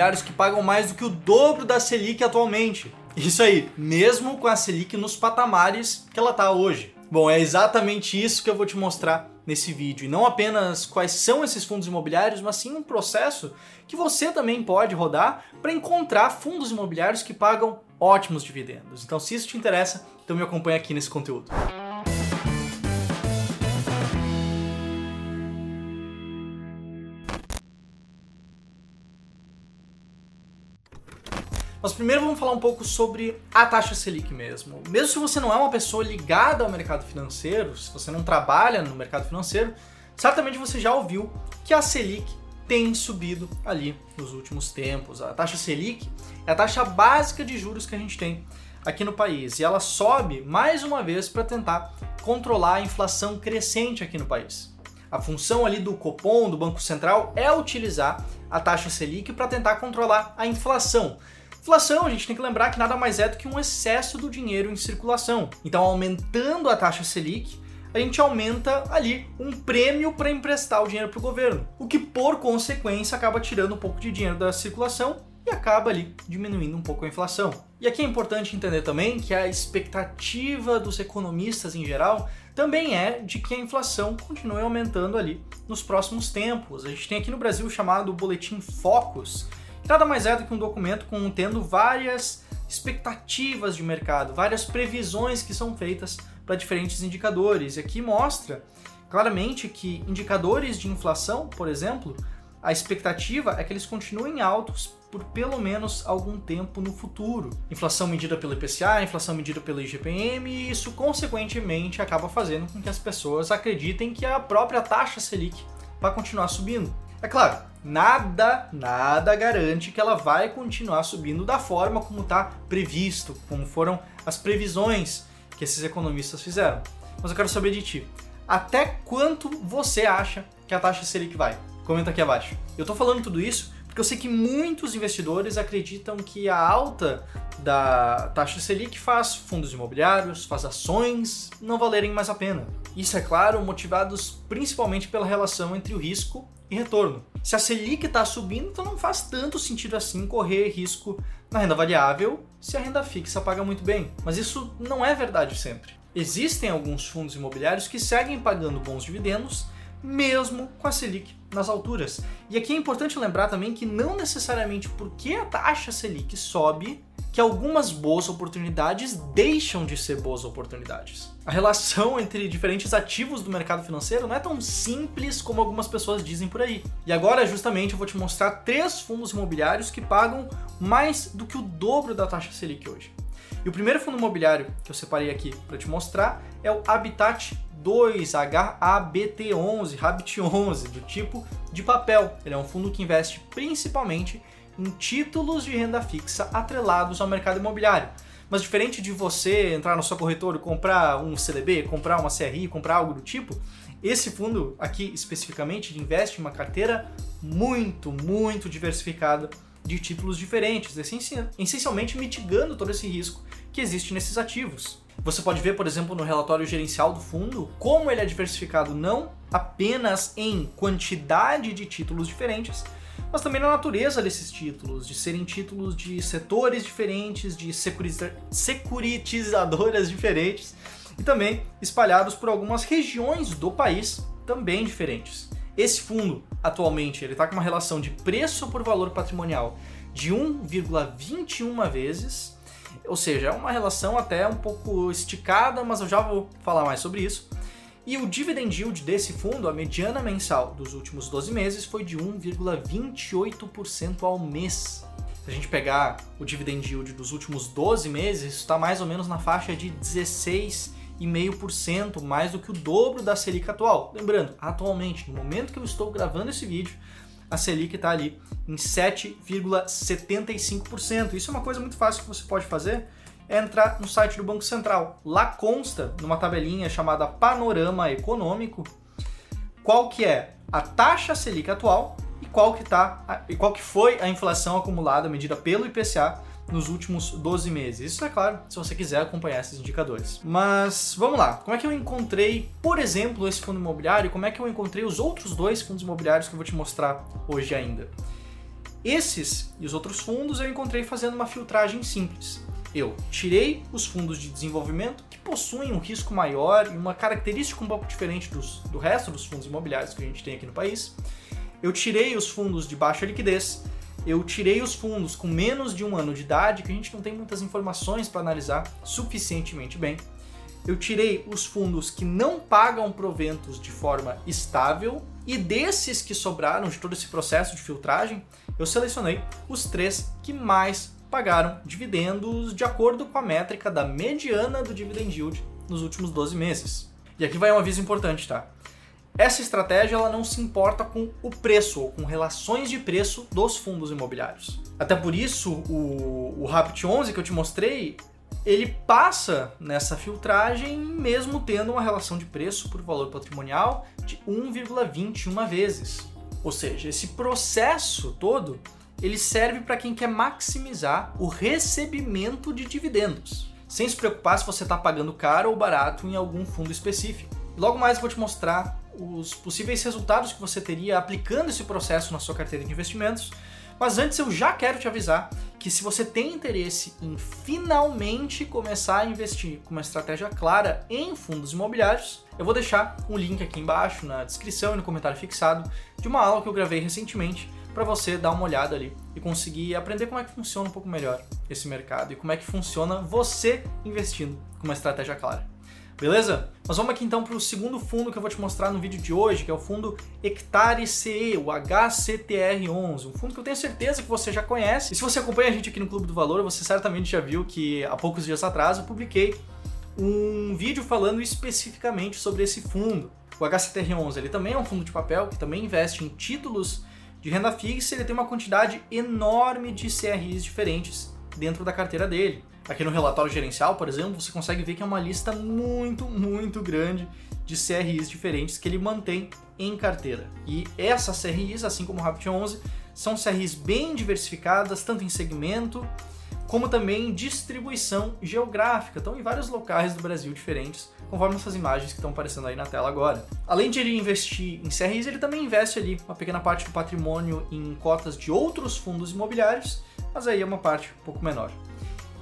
imobiliários que pagam mais do que o dobro da Selic atualmente. Isso aí, mesmo com a Selic nos patamares que ela está hoje. Bom, é exatamente isso que eu vou te mostrar nesse vídeo. E não apenas quais são esses fundos imobiliários, mas sim um processo que você também pode rodar para encontrar fundos imobiliários que pagam ótimos dividendos. Então, se isso te interessa, então me acompanha aqui nesse conteúdo. Mas primeiro vamos falar um pouco sobre a taxa Selic mesmo. Mesmo se você não é uma pessoa ligada ao mercado financeiro, se você não trabalha no mercado financeiro, certamente você já ouviu que a Selic tem subido ali nos últimos tempos. A taxa Selic é a taxa básica de juros que a gente tem aqui no país e ela sobe mais uma vez para tentar controlar a inflação crescente aqui no país. A função ali do Copom, do Banco Central, é utilizar a taxa Selic para tentar controlar a inflação. Inflação, a gente tem que lembrar que nada mais é do que um excesso do dinheiro em circulação. Então, aumentando a taxa Selic, a gente aumenta ali um prêmio para emprestar o dinheiro para o governo, o que por consequência acaba tirando um pouco de dinheiro da circulação e acaba ali diminuindo um pouco a inflação. E aqui é importante entender também que a expectativa dos economistas em geral também é de que a inflação continue aumentando ali nos próximos tempos. A gente tem aqui no Brasil o chamado Boletim Focus, nada mais é do que um documento contendo várias expectativas de mercado, várias previsões que são feitas para diferentes indicadores. E aqui mostra claramente que indicadores de inflação, por exemplo, a expectativa é que eles continuem altos por pelo menos algum tempo no futuro. Inflação medida pelo IPCA, inflação medida pelo IGPM, e isso consequentemente acaba fazendo com que as pessoas acreditem que a própria taxa Selic vai continuar subindo. É claro, nada, nada garante que ela vai continuar subindo da forma como está previsto, como foram as previsões que esses economistas fizeram. Mas eu quero saber de ti. Até quanto você acha que a taxa Selic vai? Comenta aqui abaixo. Eu estou falando tudo isso porque eu sei que muitos investidores acreditam que a alta da taxa Selic faz fundos imobiliários, faz ações não valerem mais a pena. Isso é claro, motivados principalmente pela relação entre o risco e retorno. Se a Selic está subindo, então não faz tanto sentido assim correr risco na renda variável se a renda fixa paga muito bem. Mas isso não é verdade sempre. Existem alguns fundos imobiliários que seguem pagando bons dividendos mesmo com a Selic nas alturas. E aqui é importante lembrar também que não necessariamente porque a taxa Selic sobe que algumas boas oportunidades deixam de ser boas oportunidades. A relação entre diferentes ativos do mercado financeiro não é tão simples como algumas pessoas dizem por aí. E agora, justamente, eu vou te mostrar três fundos imobiliários que pagam mais do que o dobro da taxa Selic hoje. E o primeiro fundo imobiliário que eu separei aqui para te mostrar é o Habitat 2, HABT11, Habit11, do tipo de papel. Ele é um fundo que investe principalmente em títulos de renda fixa atrelados ao mercado imobiliário. Mas diferente de você entrar no seu corretor e comprar um CDB, comprar uma CRI, comprar algo do tipo, esse fundo aqui especificamente investe em uma carteira muito, muito diversificada de títulos diferentes, essencialmente mitigando todo esse risco que existe nesses ativos. Você pode ver, por exemplo, no relatório gerencial do fundo, como ele é diversificado não apenas em quantidade de títulos diferentes, mas também na natureza desses títulos, de serem títulos de setores diferentes, de securitizadoras diferentes e também espalhados por algumas regiões do país também diferentes. Esse fundo, atualmente, ele está com uma relação de preço por valor patrimonial de 1,21 vezes, ou seja, é uma relação até um pouco esticada, mas eu já vou falar mais sobre isso. E o dividend yield desse fundo, a mediana mensal dos últimos 12 meses, foi de 1,28% ao mês. Se a gente pegar o dividend yield dos últimos 12 meses, está mais ou menos na faixa de 16,5%, mais do que o dobro da Selic atual. Lembrando, atualmente, no momento que eu estou gravando esse vídeo, a Selic está ali em 7,75%. Isso é uma coisa muito fácil que você pode fazer é entrar no site do Banco Central. Lá consta, numa tabelinha chamada Panorama Econômico, qual que é a taxa Selic atual e qual que, tá, e qual que foi a inflação acumulada medida pelo IPCA nos últimos 12 meses. Isso é claro, se você quiser acompanhar esses indicadores. Mas vamos lá, como é que eu encontrei, por exemplo, esse fundo imobiliário? Como é que eu encontrei os outros dois fundos imobiliários que eu vou te mostrar hoje ainda? Esses e os outros fundos eu encontrei fazendo uma filtragem simples. Eu tirei os fundos de desenvolvimento que possuem um risco maior e uma característica um pouco diferente dos, do resto dos fundos imobiliários que a gente tem aqui no país. Eu tirei os fundos de baixa liquidez, eu tirei os fundos com menos de um ano de idade, que a gente não tem muitas informações para analisar suficientemente bem. Eu tirei os fundos que não pagam proventos de forma estável e desses que sobraram de todo esse processo de filtragem, eu selecionei os três que mais pagaram dividendos de acordo com a métrica da mediana do dividend yield nos últimos 12 meses. E aqui vai um aviso importante, tá? Essa estratégia ela não se importa com o preço ou com relações de preço dos fundos imobiliários. Até por isso, o, o Rapid 11 que eu te mostrei, ele passa nessa filtragem mesmo tendo uma relação de preço por valor patrimonial de 1,21 vezes. Ou seja, esse processo todo ele serve para quem quer maximizar o recebimento de dividendos, sem se preocupar se você está pagando caro ou barato em algum fundo específico. Logo mais eu vou te mostrar os possíveis resultados que você teria aplicando esse processo na sua carteira de investimentos. Mas antes eu já quero te avisar que se você tem interesse em finalmente começar a investir com uma estratégia clara em fundos imobiliários, eu vou deixar um link aqui embaixo na descrição e no comentário fixado de uma aula que eu gravei recentemente para você dar uma olhada ali e conseguir aprender como é que funciona um pouco melhor esse mercado e como é que funciona você investindo com uma estratégia clara. Beleza? Mas vamos aqui então para o segundo fundo que eu vou te mostrar no vídeo de hoje, que é o fundo Hectare CE, o HCTR11, um fundo que eu tenho certeza que você já conhece. E se você acompanha a gente aqui no Clube do Valor, você certamente já viu que há poucos dias atrás eu publiquei um vídeo falando especificamente sobre esse fundo. O HCTR11 ele também é um fundo de papel que também investe em títulos de renda fixa, ele tem uma quantidade enorme de CRIs diferentes dentro da carteira dele. Aqui no relatório gerencial, por exemplo, você consegue ver que é uma lista muito, muito grande de CRIs diferentes que ele mantém em carteira. E essas CRIs, assim como o Rapid 11, são CRIs bem diversificadas, tanto em segmento como também em distribuição geográfica, estão em vários locais do Brasil diferentes, conforme essas imagens que estão aparecendo aí na tela agora. Além de ele investir em CRIs, ele também investe ali uma pequena parte do patrimônio em cotas de outros fundos imobiliários, mas aí é uma parte um pouco menor.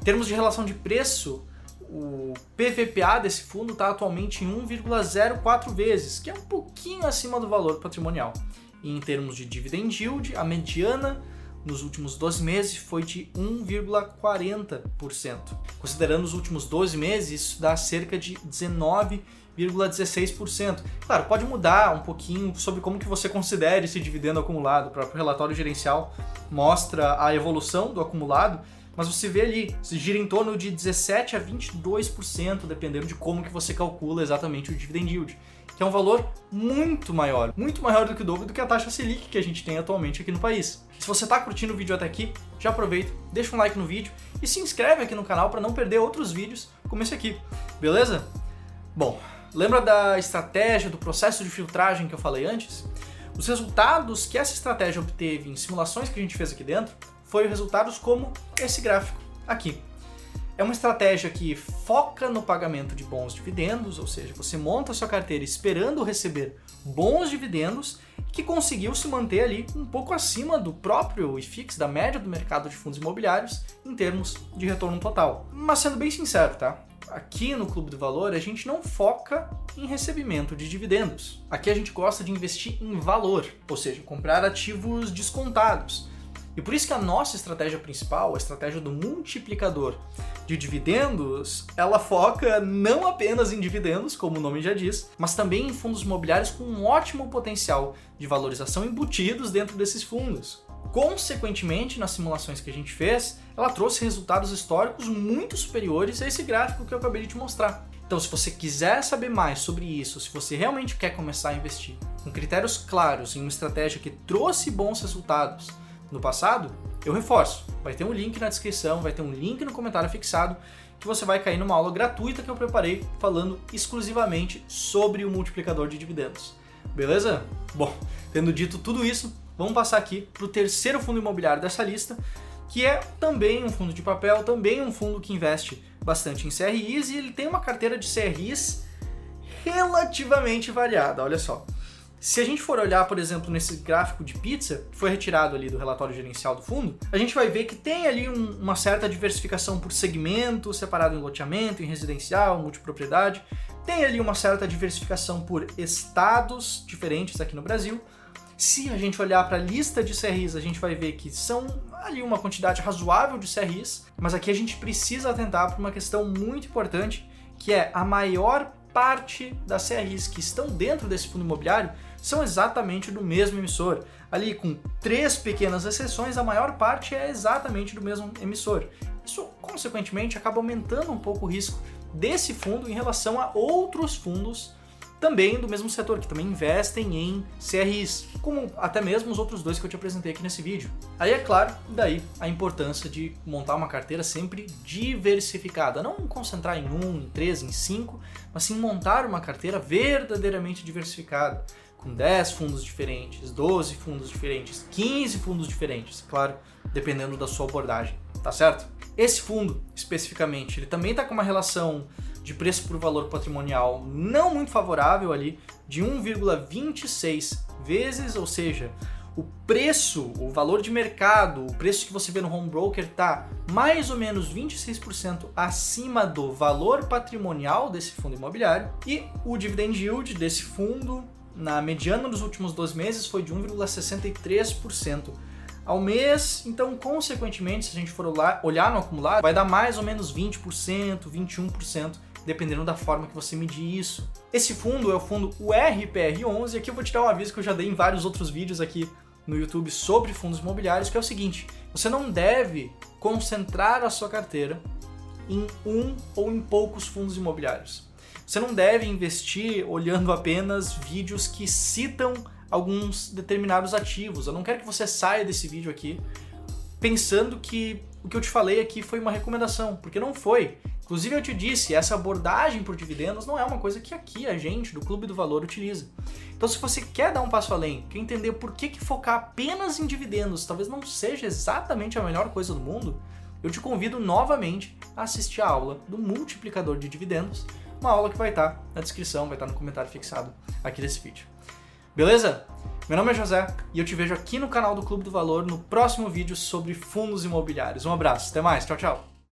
Em termos de relação de preço, o PVPA desse fundo está atualmente em 1,04 vezes, que é um pouquinho acima do valor patrimonial. E em termos de dividend yield, a mediana nos últimos 12 meses foi de 1,40%. Considerando os últimos 12 meses, isso dá cerca de 19,16%. Claro, pode mudar um pouquinho sobre como que você considera esse dividendo acumulado. O próprio relatório gerencial mostra a evolução do acumulado, mas você vê ali, se gira em torno de 17 a 22%, dependendo de como que você calcula exatamente o dividend yield que é um valor muito maior, muito maior do que o dobro do que a taxa Selic que a gente tem atualmente aqui no país. Se você está curtindo o vídeo até aqui, já aproveita, deixa um like no vídeo e se inscreve aqui no canal para não perder outros vídeos como esse aqui, beleza? Bom, lembra da estratégia, do processo de filtragem que eu falei antes? Os resultados que essa estratégia obteve em simulações que a gente fez aqui dentro foram resultados como esse gráfico aqui. É uma estratégia que foca no pagamento de bons dividendos, ou seja, você monta sua carteira esperando receber bons dividendos, que conseguiu se manter ali um pouco acima do próprio IFIX, da média do mercado de fundos imobiliários, em termos de retorno total. Mas sendo bem sincero, tá? Aqui no Clube do Valor a gente não foca em recebimento de dividendos. Aqui a gente gosta de investir em valor, ou seja, comprar ativos descontados e por isso que a nossa estratégia principal, a estratégia do multiplicador de dividendos, ela foca não apenas em dividendos, como o nome já diz, mas também em fundos imobiliários com um ótimo potencial de valorização embutidos dentro desses fundos. Consequentemente, nas simulações que a gente fez, ela trouxe resultados históricos muito superiores a esse gráfico que eu acabei de te mostrar. Então, se você quiser saber mais sobre isso, se você realmente quer começar a investir com critérios claros em uma estratégia que trouxe bons resultados, no passado, eu reforço. Vai ter um link na descrição, vai ter um link no comentário fixado que você vai cair numa aula gratuita que eu preparei falando exclusivamente sobre o multiplicador de dividendos. Beleza? Bom, tendo dito tudo isso, vamos passar aqui para o terceiro fundo imobiliário dessa lista, que é também um fundo de papel, também um fundo que investe bastante em CRIs e ele tem uma carteira de CRIs relativamente variada. Olha só, Se a gente for olhar, por exemplo, nesse gráfico de pizza, que foi retirado ali do relatório gerencial do fundo, a gente vai ver que tem ali um, uma certa diversificação por segmento, separado em loteamento, em residencial, multipropriedade. Tem ali uma certa diversificação por estados diferentes aqui no Brasil. Se a gente olhar para a lista de CRIs, a gente vai ver que são ali uma quantidade razoável de CRIs, mas aqui a gente precisa atentar para uma questão muito importante, que é a maior parte das CRIs que estão dentro desse fundo imobiliário são exatamente do mesmo emissor. Ali, com três pequenas exceções, a maior parte é exatamente do mesmo emissor. Isso, consequentemente, acaba aumentando um pouco o risco desse fundo em relação a outros fundos também do mesmo setor, que também investem em CRIs, como até mesmo os outros dois que eu te apresentei aqui nesse vídeo. Aí é claro, daí a importância de montar uma carteira sempre diversificada, não concentrar em um, em três, em cinco, mas sim montar uma carteira verdadeiramente diversificada, com 10 fundos diferentes, 12 fundos diferentes, 15 fundos diferentes, claro, dependendo da sua abordagem, tá certo? Esse fundo, especificamente, ele também está com uma relação de preço por valor patrimonial não muito favorável ali, de 1,26 vezes, ou seja, o preço, o valor de mercado, o preço que você vê no home broker está mais ou menos 26% acima do valor patrimonial desse fundo imobiliário e o dividend yield desse fundo na mediana dos últimos 12 meses foi de 1,63% ao mês. Então, consequentemente, se a gente for olhar no acumulado, vai dar mais ou menos 20%, 21% dependendo da forma que você medir isso. Esse fundo é o fundo URPR11, e aqui eu vou te dar um aviso que eu já dei em vários outros vídeos aqui no YouTube sobre fundos imobiliários, que é o seguinte: você não deve concentrar a sua carteira em um ou em poucos fundos imobiliários. Você não deve investir olhando apenas vídeos que citam alguns determinados ativos. Eu não quero que você saia desse vídeo aqui pensando que o que eu te falei aqui foi uma recomendação, porque não foi. Inclusive eu te disse, essa abordagem por dividendos não é uma coisa que aqui a gente do Clube do Valor utiliza. Então se você quer dar um passo além, quer entender por que, que focar apenas em dividendos talvez não seja exatamente a melhor coisa do mundo, eu te convido novamente a assistir a aula do multiplicador de dividendos, uma aula que vai estar na descrição, vai estar no comentário fixado aqui desse vídeo. Beleza? Meu nome é José e eu te vejo aqui no canal do Clube do Valor no próximo vídeo sobre fundos imobiliários. Um abraço, até mais, tchau, tchau!